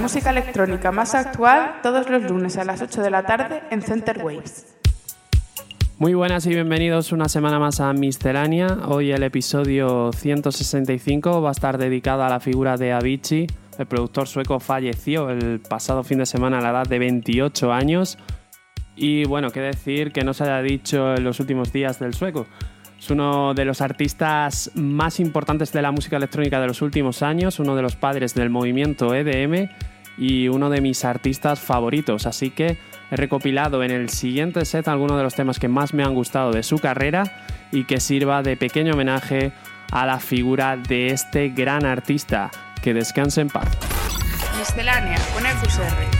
Música electrónica más actual todos los lunes a las 8 de la tarde en Center Waves. Muy buenas y bienvenidos una semana más a Miscelánea. Hoy el episodio 165 va a estar dedicado a la figura de Avicii. El productor sueco falleció el pasado fin de semana a la edad de 28 años. Y bueno, qué decir que no se haya dicho en los últimos días del sueco. Es uno de los artistas más importantes de la música electrónica de los últimos años, uno de los padres del movimiento EDM y uno de mis artistas favoritos. Así que he recopilado en el siguiente set algunos de los temas que más me han gustado de su carrera y que sirva de pequeño homenaje a la figura de este gran artista. Que descanse en paz. Miscelánea con EQSR.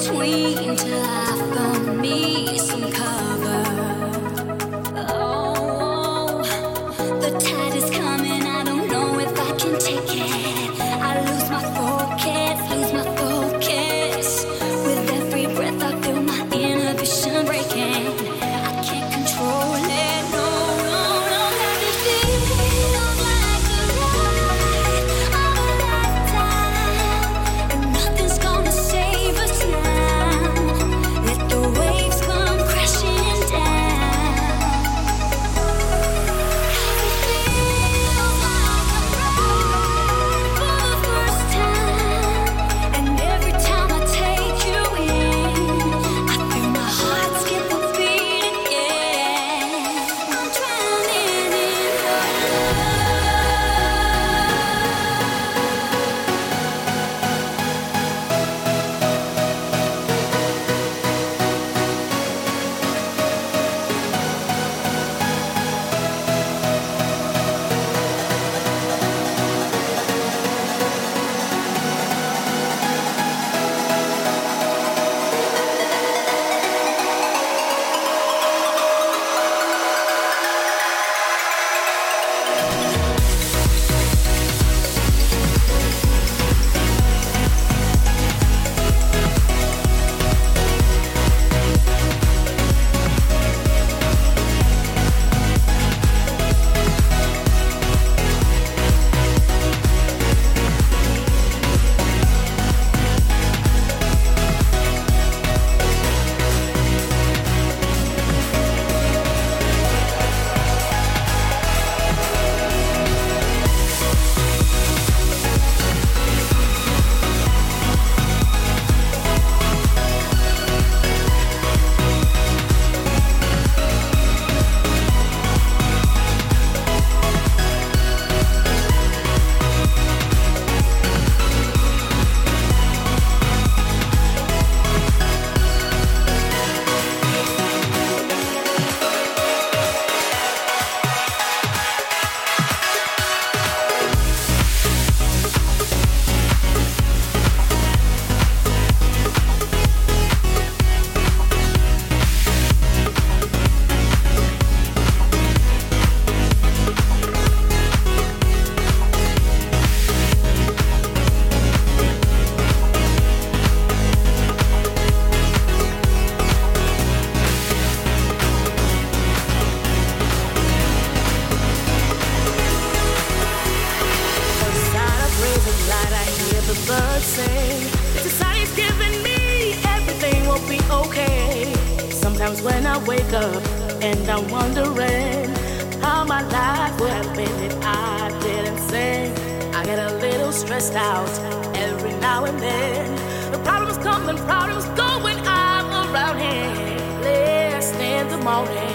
between to I found me. So wake up and I'm wondering how my life would have been if I didn't sing. I get a little stressed out every now and then. The problems come and problems go when I'm around here. Less than the morning.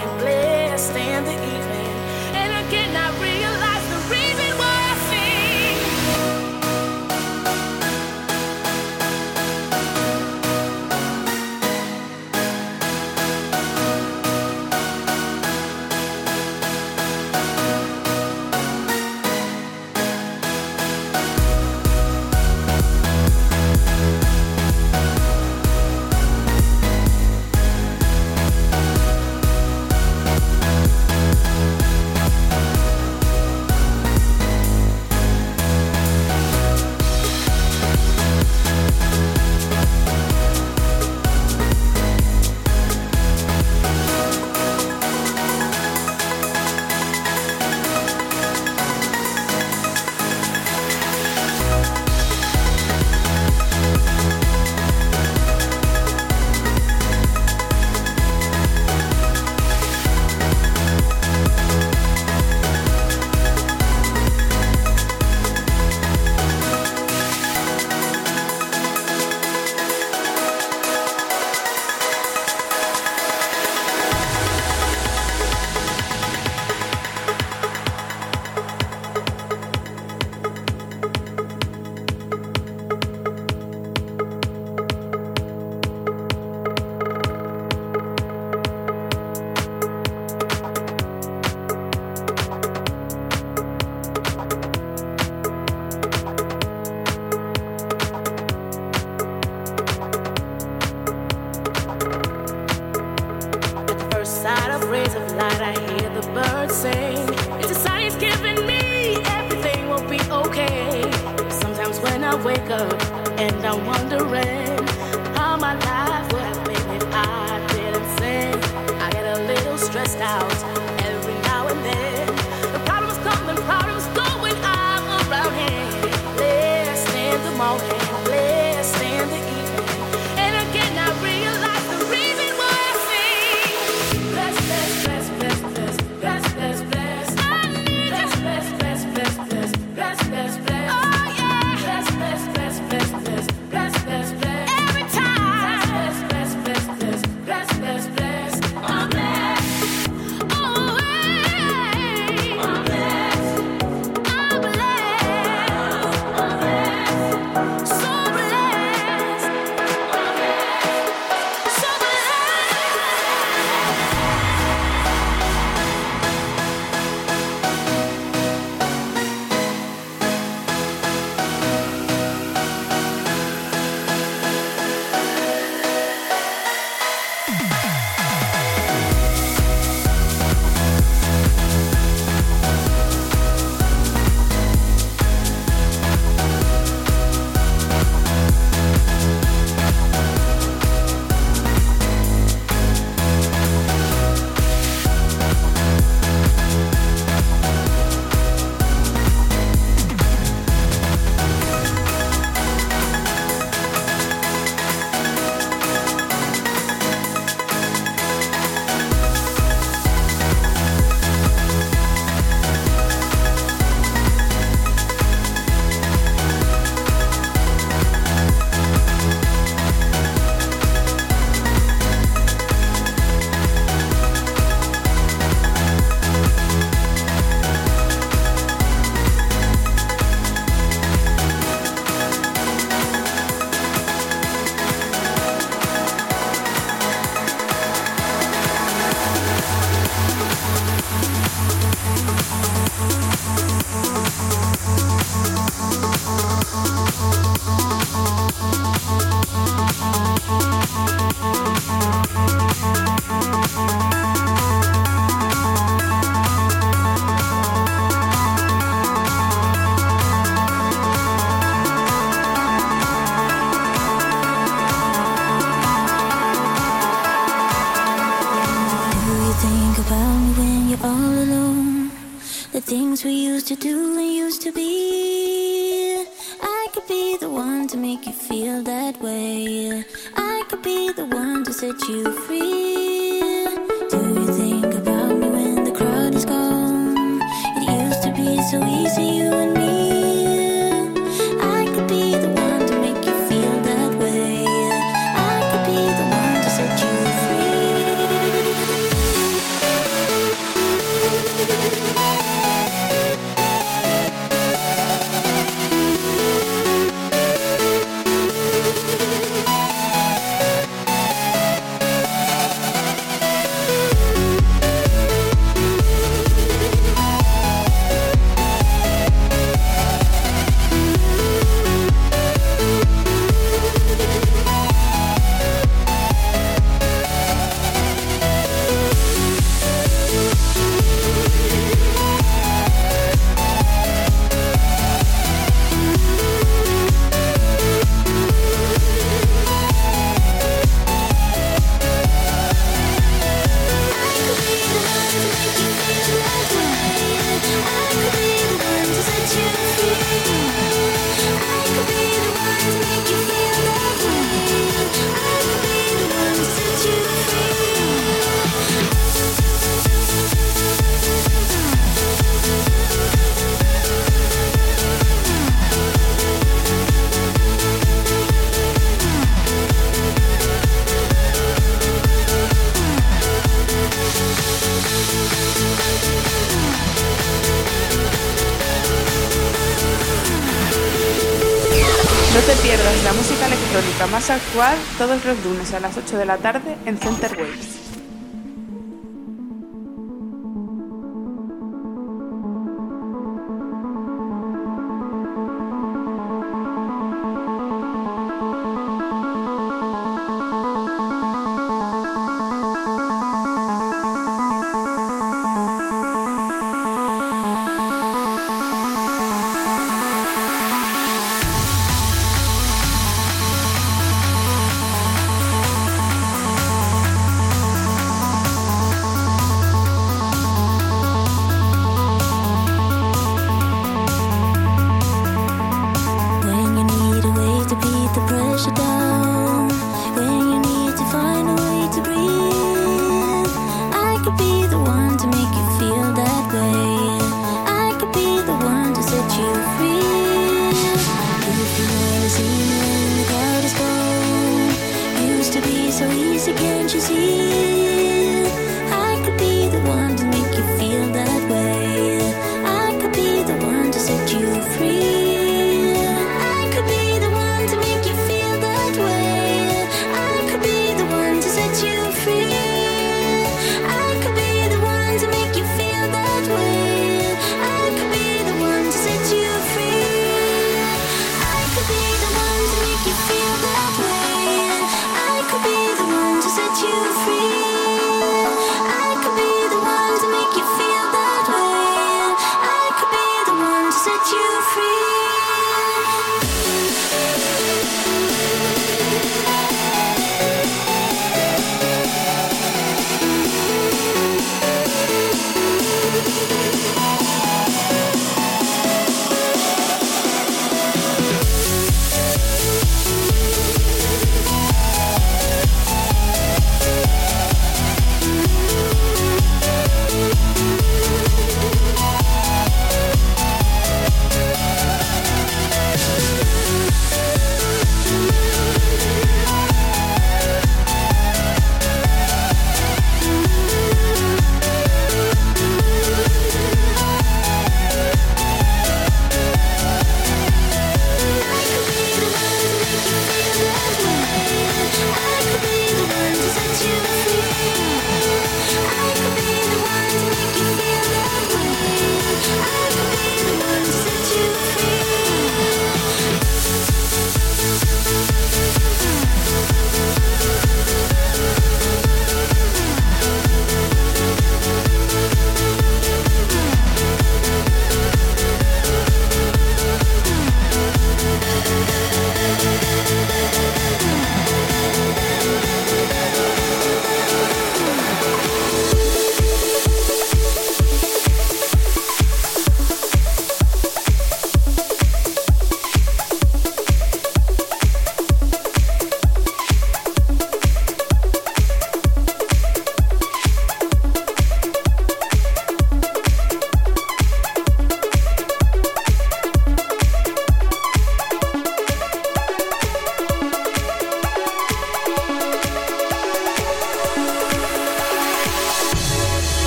más actual todos los lunes a las 8 de la tarde en Center Waves.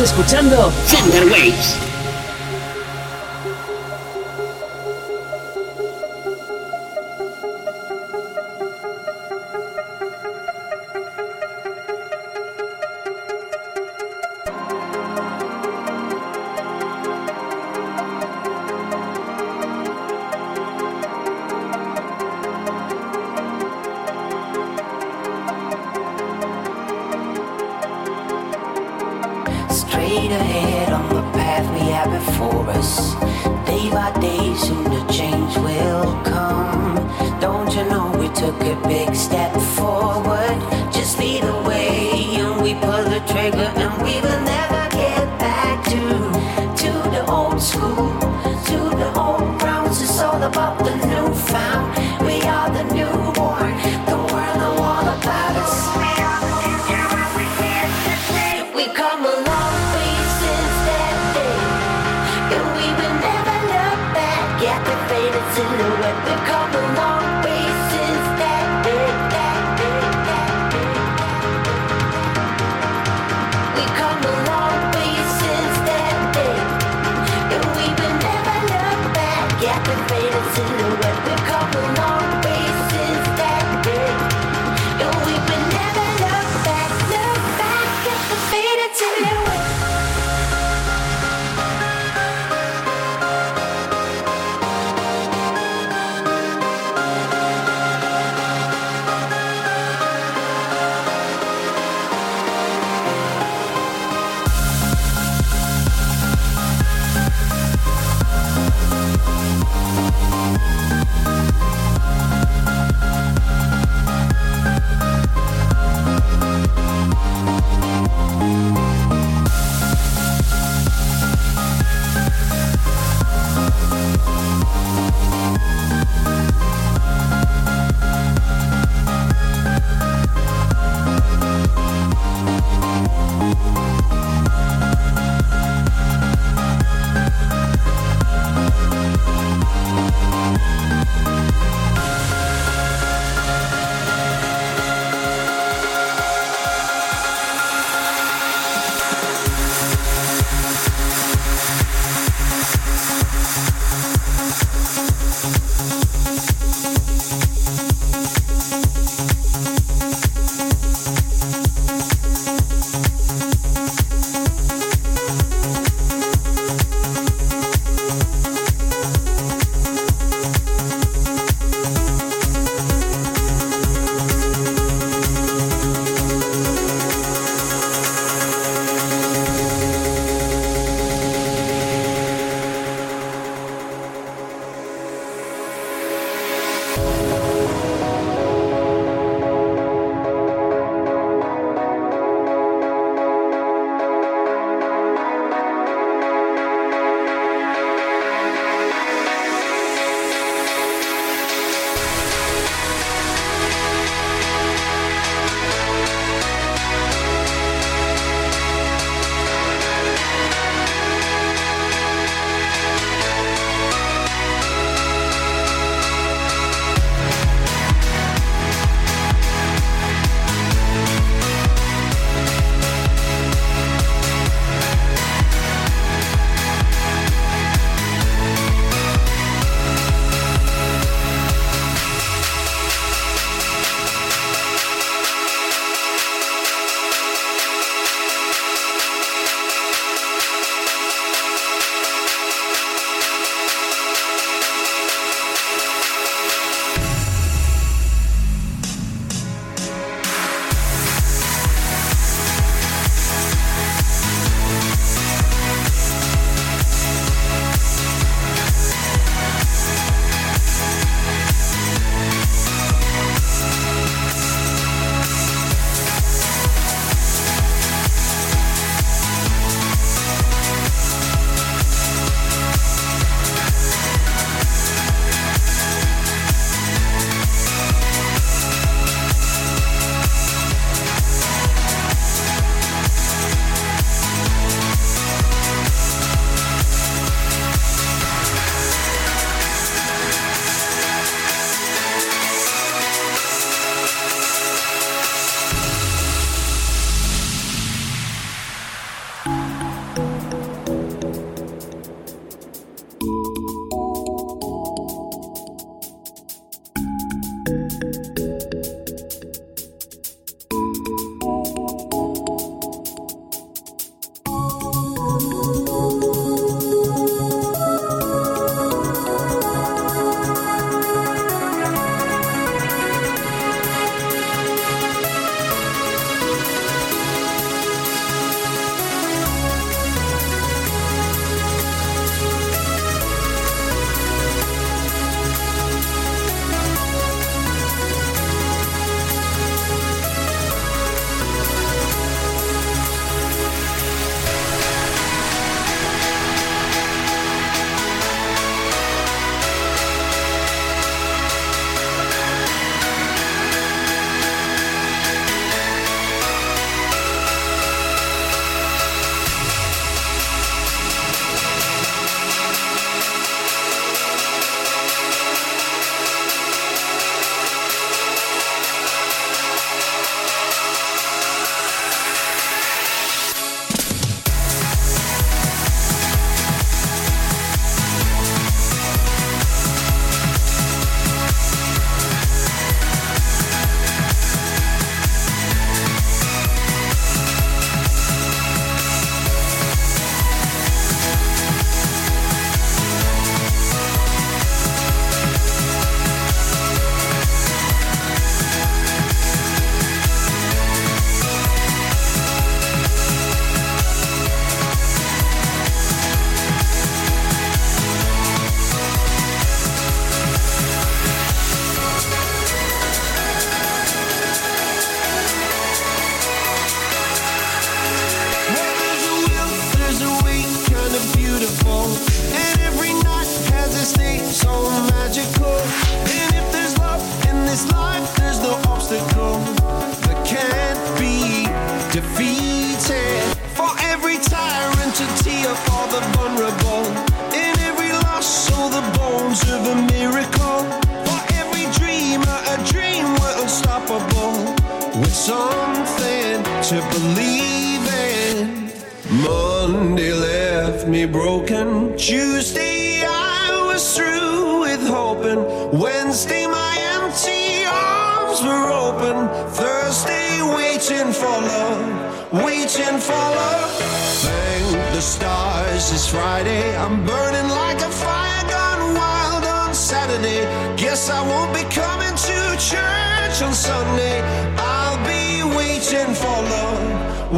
Escuchando Thunder Waves.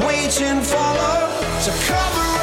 Waiting for love to come